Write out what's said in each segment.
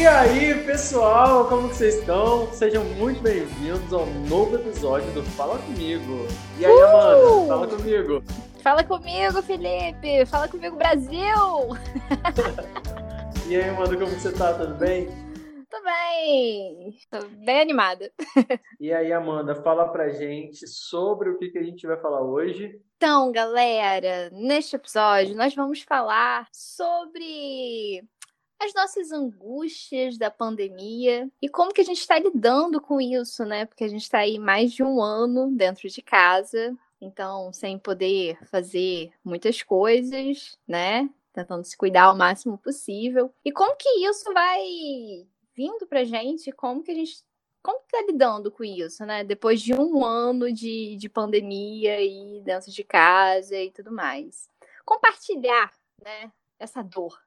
E aí, pessoal, como que vocês estão? Sejam muito bem-vindos ao novo episódio do Fala Comigo. E aí, Uh! Amanda, fala comigo. Fala comigo, Felipe! Fala comigo, Brasil! E aí, Amanda, como que você tá? Tudo bem? Tô bem! Tô bem animada. E aí, Amanda, fala pra gente sobre o que, que a gente vai falar hoje. Então, galera, neste episódio nós vamos falar sobre as nossas angústias da pandemia e como que a gente está lidando com isso, né? Porque a gente está aí mais de um ano dentro de casa, então sem poder fazer muitas coisas, né? Tentando se cuidar ao máximo possível. E como que isso vai vindo pra gente? Como que a gente como que tá lidando com isso, né? Depois de um ano de, de pandemia e dentro de casa e tudo mais. Compartilhar, né? Essa dor,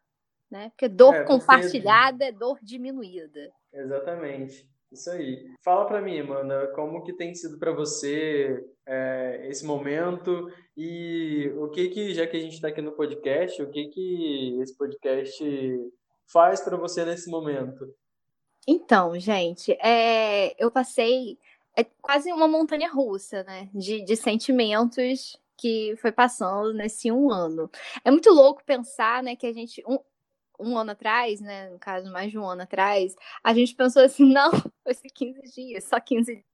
né? Porque dor É, compartilhada é dor diminuída. Exatamente. Isso aí. Fala pra mim, Amanda, como que tem sido pra você é, esse momento e o que que, já que a gente tá aqui no podcast, o que que esse podcast faz pra você nesse momento? Então, gente, é, eu passei é quase uma montanha russa, né? De, de sentimentos que foi passando nesse um ano. É muito louco pensar, né, que a gente. Um, um ano atrás, né? No caso, mais de um ano atrás, a gente pensou assim, não, vai ser 15 dias, só 15 dias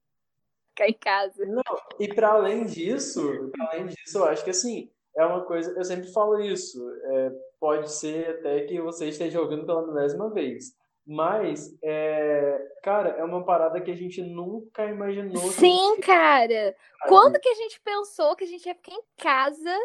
ficar em casa. Não, e para além disso, pra além disso, eu acho que assim, é uma coisa, eu sempre falo isso, é, pode ser até que você esteja ouvindo pela milésima vez, mas, é, cara, é uma parada que a gente nunca imaginou. que Sim, cara. sabe? Quando que a gente pensou que a gente ia ficar em casa,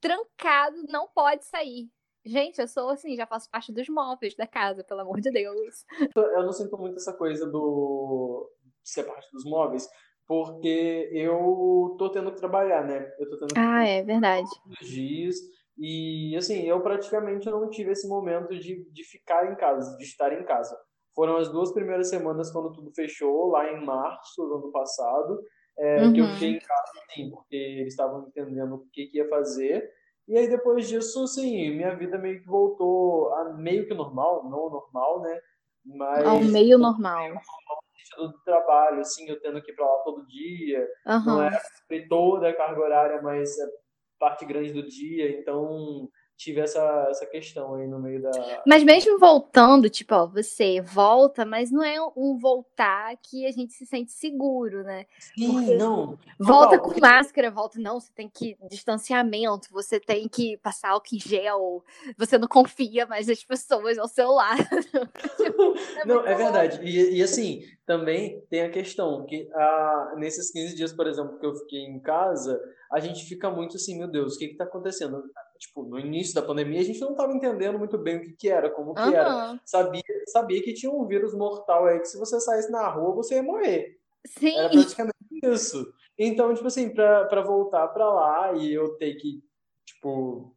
trancado, não pode sair? Gente, eu sou assim, já faço parte dos móveis da casa, pelo amor de Deus. Eu não sinto muito essa coisa do de ser parte dos móveis, porque eu tô tendo que trabalhar, né? Eu tô tendo que Ah, é verdade. dias. E assim, eu praticamente não tive esse momento de, de ficar em casa, de estar em casa. Foram as duas primeiras semanas quando tudo fechou, lá em março do ano passado, é, que eu Uhum. fiquei em casa, sim, porque eles estavam entendendo o que, que ia fazer. E aí depois disso, sim, minha vida meio que voltou a meio que normal, não normal, né? Mas Ao meio normal. do trabalho, assim, eu tendo que ir pra lá todo dia, não Aham. é toda a carga horária, mas é parte grande do dia, então tive essa, essa questão aí no meio da. Mas mesmo voltando, tipo, ó, você volta, mas não é um voltar que a gente se sente seguro, né? Sim, não. Volta Total, com máscara, volta, não, você tem que distanciamento, você tem que passar álcool em gel, você não confia mais nas pessoas ao seu lado. Tipo, Não, é louco. verdade. E, e assim, também tem a questão que ah, nesses 15 dias, por exemplo, que eu fiquei em casa, a gente fica muito assim, meu Deus, o que que tá acontecendo? Tipo, no início da pandemia, a gente não estava entendendo muito bem o que que era, como que era. Aham. Sabia, sabia que tinha um vírus mortal aí que se você saísse na rua, você ia morrer. Sim, Era praticamente isso. Então, tipo assim, pra voltar pra lá e eu ter que, tipo,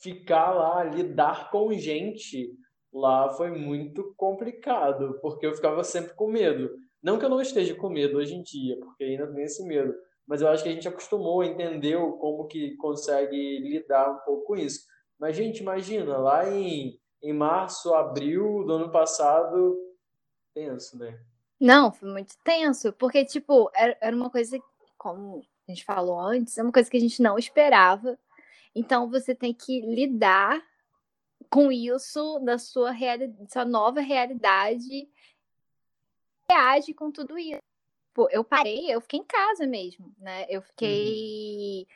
ficar lá, lidar com gente lá foi muito complicado, porque eu ficava sempre com medo. Não que eu não esteja com medo hoje em dia, porque ainda tenho esse medo, mas eu acho que a gente acostumou, entendeu como que consegue lidar um pouco com isso. Mas, gente, imagina, lá em, em março, abril do ano passado, tenso, né? Não, foi muito tenso, porque, tipo, era, era uma coisa, como a gente falou antes, é uma coisa que a gente não esperava. Então, você tem que lidar com isso na sua, reali sua nova realidade, reage com tudo isso. Pô, eu parei, eu fiquei em casa mesmo, né? Eu fiquei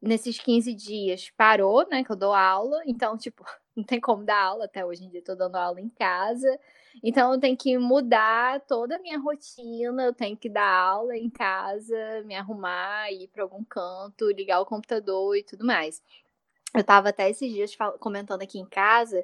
nesses 15 dias, parou, né? Que eu dou aula, então, tipo, não tem como dar aula até hoje em dia, tô dando aula em casa. Então eu tenho que mudar toda a minha rotina, eu tenho que dar aula em casa, me arrumar, ir para algum canto, ligar o computador e tudo mais. Eu estava até esses dias comentando aqui em casa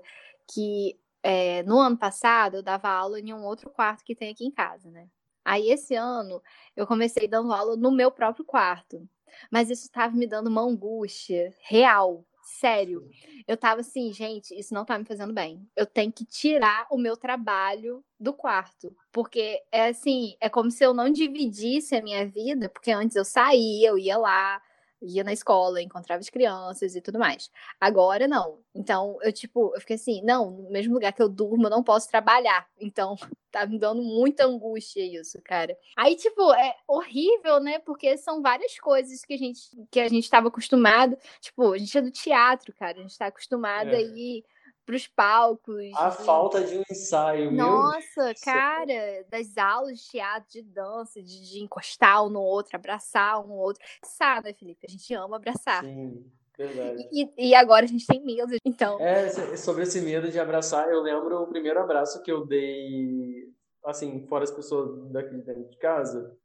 que é, no ano passado eu dava aula em um outro quarto que tem aqui em casa, né? Aí esse ano eu comecei dando aula no meu próprio quarto. Mas isso estava me dando uma angústia real, sério. Eu tava assim, gente, isso não tá me fazendo bem. Eu tenho que tirar o meu trabalho do quarto. Porque é assim, é como se eu não dividisse a minha vida, porque antes eu saía, eu ia lá, ia na escola, encontrava as crianças e tudo mais. Agora não. Então, eu tipo, eu fiquei assim, não, no mesmo lugar que eu durmo, eu não posso trabalhar. Então, tá me dando muita angústia isso, cara. Aí, tipo, é horrível, né? Porque são várias coisas que a gente que a gente estava acostumado. Tipo, a gente é do teatro, cara. A gente tá acostumado é. aí os palcos. A de... falta de um ensaio, Nossa, cara, das aulas de teatro, de dança, de, de, encostar um no outro, abraçar um no outro. Abraçar, né, Felipe? A gente ama abraçar. Sim. Verdade. E, e agora a gente tem medo, então. É, sobre esse medo de abraçar, eu lembro o primeiro abraço que eu dei, assim, fora as pessoas daqui dentro de casa.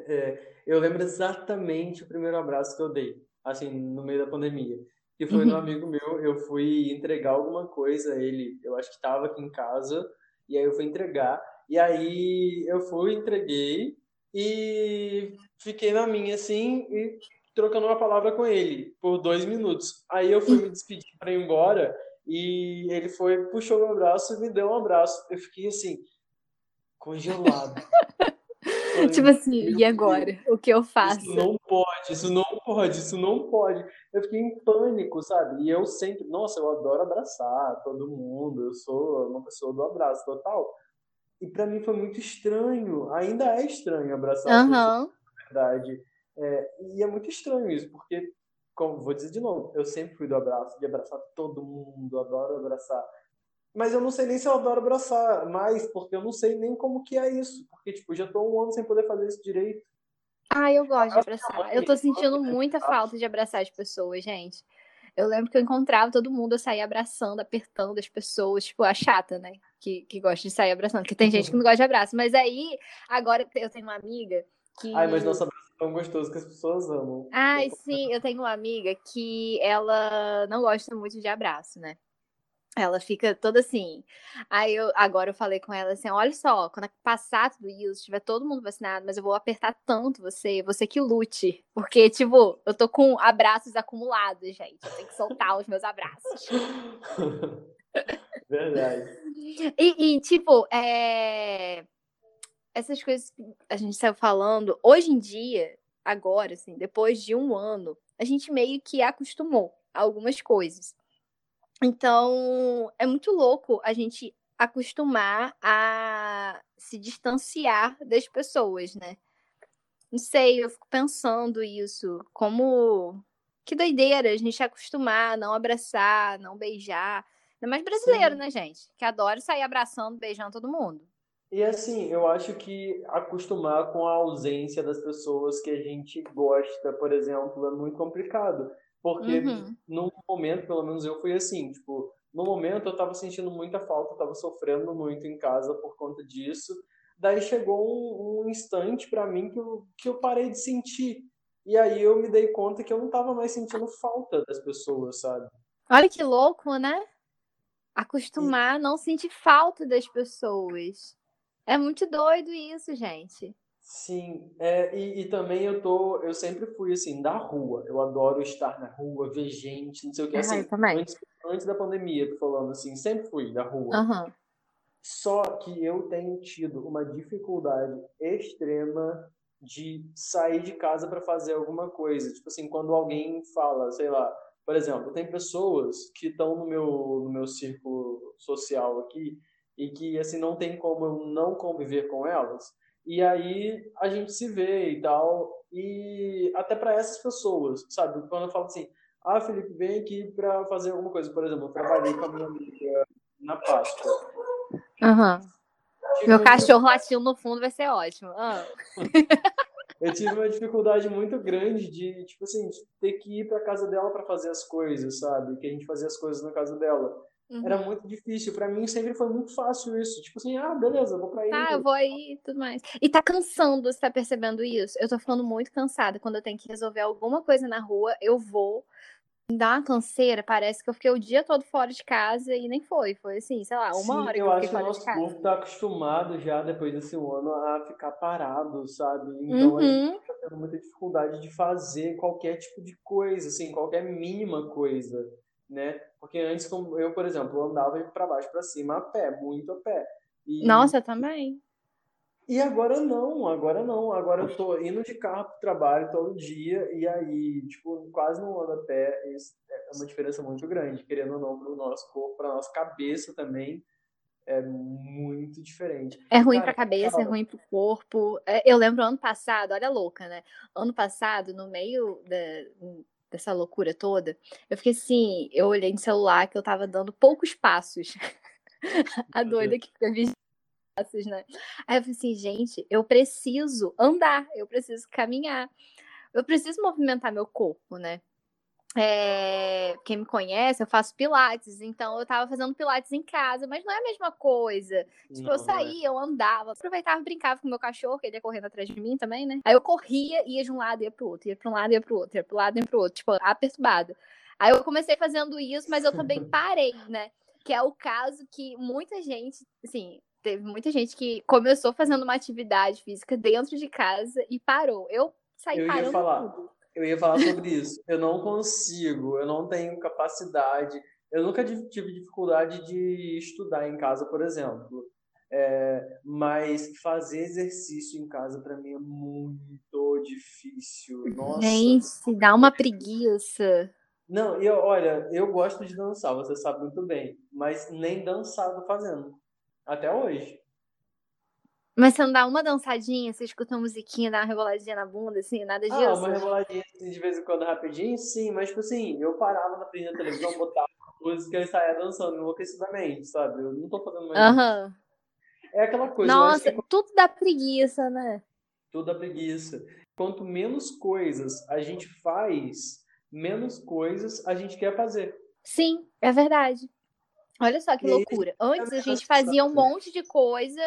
É, eu lembro exatamente o primeiro abraço que eu dei, assim, no meio da pandemia que foi uhum. no amigo meu, eu fui entregar alguma coisa, ele, eu acho que estava aqui em casa, e aí eu fui entregar, e aí eu fui, entreguei, e fiquei na minha, assim, e trocando uma palavra com ele, por dois minutos. Aí eu fui me despedir para ir embora, e ele foi, puxou meu braço e me deu um abraço. Eu fiquei, assim, congelado. tipo assim, e agora? O que eu faço? Isso não pode, isso não pode, isso não pode. Eu fiquei em pânico, sabe? E eu sempre, nossa, eu adoro abraçar todo mundo, eu sou uma pessoa do abraço total. E para mim foi muito estranho, ainda é estranho abraçar, uhum. na verdade. É, e é muito estranho isso, porque, como vou dizer de novo, eu sempre fui do abraço, de abraçar todo mundo, adoro abraçar. Mas eu não sei nem se eu adoro abraçar mais, porque eu não sei nem como que é isso. Porque, tipo, já tô um ano sem poder fazer isso direito. Ah, eu gosto de abraçar. Eu tô sentindo muita falta de abraçar as pessoas, gente. Eu lembro que eu encontrava todo mundo, eu saía abraçando, apertando as pessoas, tipo, a chata, né? Que, que gosta de sair abraçando, porque tem gente que não gosta de abraço. Mas aí, agora eu tenho uma amiga que. Ai, mas nosso abraço é tão gostoso que as pessoas amam. Ai, sim, eu tenho uma amiga que ela não gosta muito de abraço, né? Ela fica toda assim. Aí eu agora eu falei com ela assim: olha só, quando passar tudo isso, tiver todo mundo vacinado, mas eu vou apertar tanto você, você que lute. Porque, tipo, eu tô com abraços acumulados, gente. Eu tenho que soltar os meus abraços. Verdade. E, e tipo, é... essas coisas que a gente saiu falando, hoje em dia, agora, assim, depois de um ano, a gente meio que acostumou a algumas coisas. Então, é muito louco a gente acostumar a se distanciar das pessoas, né? Não sei, eu fico pensando isso, como que doideira a gente acostumar a não abraçar, não beijar. Ainda mais brasileiro, Sim. né, gente? Que adora sair abraçando, beijando todo mundo. E assim, eu acho que acostumar com a ausência das pessoas que a gente gosta, por exemplo, é muito complicado. Porque uhum. no momento, pelo menos eu fui assim, tipo, no momento eu tava sentindo muita falta, eu tava sofrendo muito em casa por conta disso. Daí chegou um, um instante para mim que eu, que eu parei de sentir. E aí eu me dei conta que eu não tava mais sentindo falta das pessoas, sabe? Olha que louco, né? Acostumar a não sentir falta das pessoas. É muito doido isso, gente. Sim, é, e, e, também eu tô, eu sempre fui assim, da rua. Eu adoro estar na rua, ver gente, não sei o que. Assim, também. Antes, antes da pandemia, tô falando assim, sempre fui da rua. Uhum. Só que eu tenho tido uma dificuldade extrema de sair de casa para fazer alguma coisa. Tipo assim, quando alguém fala, sei lá, por exemplo, tem pessoas que estão no meu, no meu círculo social aqui e que assim não tem como eu não conviver com elas. E aí a gente se vê e tal. E até para essas pessoas, sabe? Quando eu falo assim, ah, Felipe, vem aqui para fazer alguma coisa. Por exemplo, eu trabalhei com a minha amiga na Páscoa. Uhum. Meu cachorro latindo no fundo vai ser ótimo. Uhum. eu tive uma dificuldade muito grande de, tipo assim, de ter que ir para casa dela para fazer as coisas, sabe? Que a gente fazia as coisas na casa dela. Uhum. Era muito difícil. para mim sempre foi muito fácil isso. Tipo assim, ah, beleza, vou pra aí. Ah, eu vou aí e tudo mais. E tá cansando, você tá percebendo isso? Eu tô ficando muito cansada. Quando eu tenho que resolver alguma coisa na rua, eu vou. Me dá uma canseira, parece que eu fiquei o dia todo fora de casa e nem foi. Foi assim, sei lá, uma Sim, hora que eu, eu acho que o nosso corpo tá acostumado já, depois desse ano, a ficar parado, sabe? Então uhum. a gente uhum. tá tendo muita dificuldade de fazer qualquer tipo de coisa, assim, qualquer mínima coisa né? Porque antes, como eu, por exemplo, andava para baixo para cima a pé, muito a pé. E, Nossa, também. E agora não, agora não. Agora eu tô indo de carro pro trabalho todo dia e aí, tipo, quase não ando a pé. Isso é uma diferença muito grande, querendo ou não, pro nosso corpo, pra nossa cabeça também. É muito diferente. É ruim Cara, pra cabeça, cara... é ruim pro corpo. É, eu lembro ano passado, olha louca, né? Ano passado, no meio da, dessa loucura toda, eu fiquei assim, eu olhei no celular que eu tava dando poucos passos. a doida que fica passos, né? Aí eu falei assim, gente, eu preciso andar, eu preciso caminhar, eu preciso movimentar meu corpo, né? É, quem me conhece, eu faço pilates, então eu tava fazendo pilates em casa, mas não é a mesma coisa. Tipo, não, eu é. saía, eu andava, aproveitava, brincava com meu cachorro, que ele ia correndo atrás de mim também, né? Aí eu corria, ia de um lado, ia pro outro, ia pra um lado, ia pro outro, ia pro lado, ia pro outro, tipo, aperturbada. Aí eu comecei fazendo isso, mas eu também parei, né? Que é o caso que muita gente, assim, teve muita gente que começou fazendo uma atividade física dentro de casa e parou. Eu saí eu parando falar, tudo. Eu ia falar sobre isso. Eu não consigo, eu não tenho capacidade. Eu nunca tive dificuldade de estudar em casa, por exemplo. É, mas fazer exercício em casa para mim é muito difícil. Nossa. Gente, dá uma preguiça. Não, eu, olha, eu gosto de dançar, você sabe muito bem, mas nem dançar tô fazendo. Até hoje. Mas você não dá uma dançadinha, você escuta uma musiquinha, dá uma reboladinha na bunda, assim, nada disso? Ah, uma reboladinha assim, de vez em quando rapidinho, sim, mas tipo assim, eu parava na frente da televisão, botava música e saía dançando enlouquecidamente, sabe? Eu não tô fazendo mais uhum. isso. É aquela coisa. Nossa, que... tudo dá preguiça, né? Tudo dá preguiça. Quanto menos coisas a gente faz, menos coisas a gente quer fazer. Sim, é verdade. Olha só que loucura. Antes a gente fazia um monte de coisa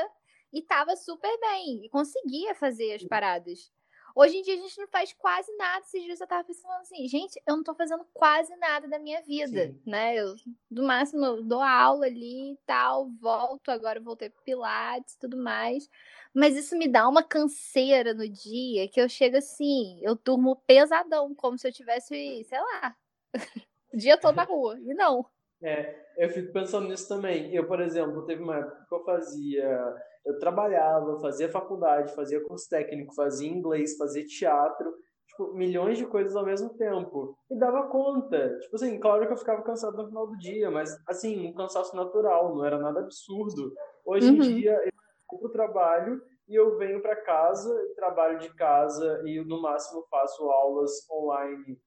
e tava super bem e conseguia fazer as paradas. Hoje em dia a gente não faz quase nada. Esses dias eu tava pensando assim, gente, eu não tô fazendo quase nada da minha vida, Sim. né? Eu, do máximo, eu dou aula ali e tal, volto, agora voltei pro Pilates e tudo mais. Mas isso me dá uma canseira no dia que eu chego assim, eu durmo pesadão, como se eu tivesse, sei lá, o dia todo na rua. E não. É, eu fico pensando nisso também. Eu, por exemplo, teve uma época que eu fazia, eu trabalhava, fazia faculdade, fazia curso técnico, fazia inglês, fazia teatro, tipo, milhões de coisas ao mesmo tempo. E dava conta. Tipo assim, claro que eu ficava cansado no final do dia, mas assim, um cansaço natural, não era nada absurdo. Hoje uhum. em dia, eu vou pro trabalho e eu venho para casa, trabalho de casa e no máximo faço aulas online.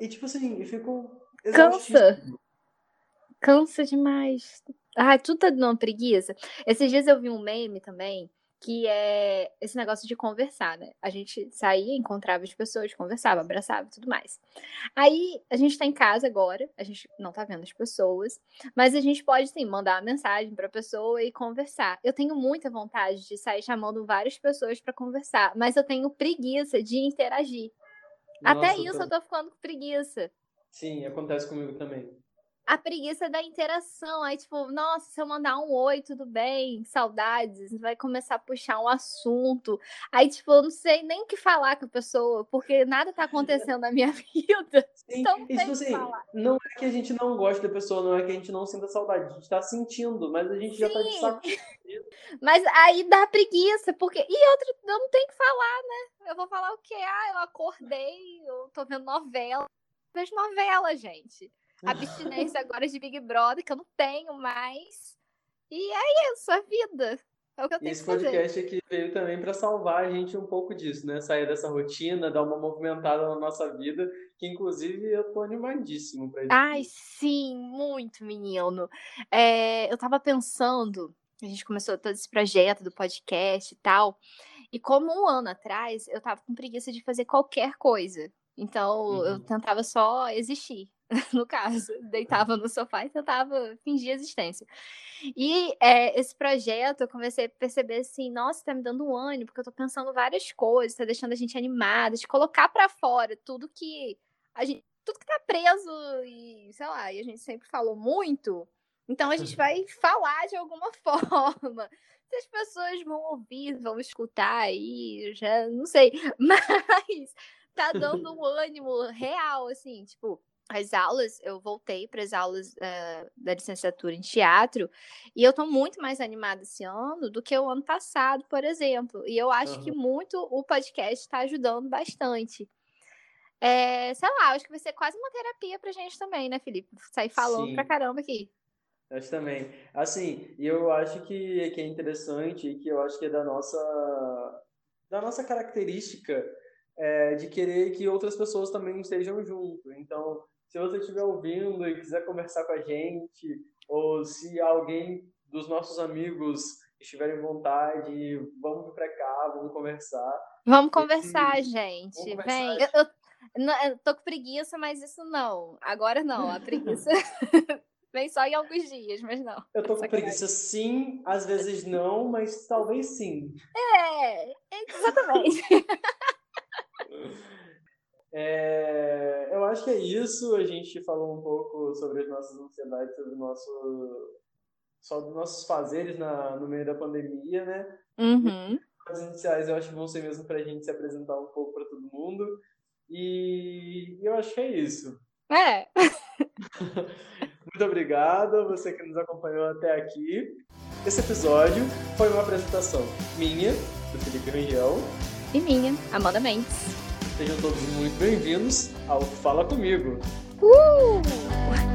E tipo assim, e fico Cansa cansa demais. Ai, tudo tá dando preguiça. Esses dias eu vi um meme também, que é esse negócio de conversar, né? A gente saía, encontrava as pessoas, conversava, abraçava e tudo mais. Aí, a gente tá em casa agora, a gente não tá vendo as pessoas, mas a gente pode, sim, mandar uma mensagem pra pessoa e conversar. Eu tenho muita vontade de sair chamando várias pessoas para conversar, mas eu tenho preguiça de interagir. Nossa, Até isso tô... eu tô ficando com preguiça. Sim, acontece comigo também a preguiça da interação. Aí, tipo, nossa, se eu mandar um oi, tudo bem, saudades, vai começar a puxar um assunto. Aí, tipo, eu não sei nem o que falar com a pessoa, porque nada tá acontecendo na minha vida. Sim, então, isso assim, não é que a gente não gosta da pessoa, não é que a gente não sinta saudade, a gente tá sentindo, mas a gente Sim. já tá de saco. Mas aí dá preguiça, porque. E outro, eu não tenho que falar, né? Eu vou falar o quê? Ah, eu acordei, eu tô vendo novela. Eu vejo novela, gente abstinência agora de Big Brother, que eu não tenho mais. E é isso, a vida. É o que eu tenho Esse podcast aqui veio também para salvar a gente um pouco disso, né? Sair dessa rotina, dar uma movimentada na nossa vida, que inclusive eu tô animadíssimo para isso. Ai, sim, muito, menino. É, eu tava pensando, a gente começou todo esse projeto do podcast e tal, e como um ano atrás eu tava com preguiça de fazer qualquer coisa. Então uhum. eu tentava só existir. no caso, deitava no sofá e tentava fingir existência. E é, esse projeto eu comecei a perceber assim, nossa, tá me dando um ânimo, porque eu tô pensando várias coisas, tá deixando a gente animada, de colocar para fora tudo que a gente, tudo que tá preso e, sei lá, e a gente sempre falou muito. Então a gente vai falar de alguma forma. Se as pessoas vão ouvir, vão escutar aí, já não sei, mas tá dando um ânimo real, assim, tipo, as aulas, eu voltei para as aulas uh, da licenciatura em teatro e eu estou muito mais animada esse ano do que o ano passado, por exemplo. E eu acho uhum. que muito o podcast está ajudando bastante. É, sei lá, acho que vai ser quase uma terapia pra gente também, né, Felipe? Sair falando Sim. pra caramba aqui. Acho também. Assim, eu acho que, que é interessante e que eu acho que é da nossa, da nossa característica é, de querer que outras pessoas também estejam junto. Então, se você estiver ouvindo e quiser conversar com a gente, ou se alguém dos nossos amigos estiverem vontade, vamos vir para cá, vamos conversar. Vamos conversar, e, gente. Vamos conversar. Vem. Eu, eu, não, eu tô com preguiça, mas isso não. Agora não, a preguiça vem só em alguns dias, mas não. Eu tô com preguiça sim, às vezes não, mas talvez sim. É, exatamente. É, eu acho que é isso. A gente falou um pouco sobre as nossas ansiedades, sobre, nosso, sobre os nossos fazeres na, no meio da pandemia, né? Uhum. As iniciais eu acho que vão ser mesmo para a gente se apresentar um pouco para todo mundo. E eu acho que é isso. É. Muito obrigado você que nos acompanhou até aqui. Esse episódio foi uma apresentação minha, do Felipe Região. E minha, Amanda Mendes. Sejam todos muito bem-vindos ao Fala Comigo. Uh!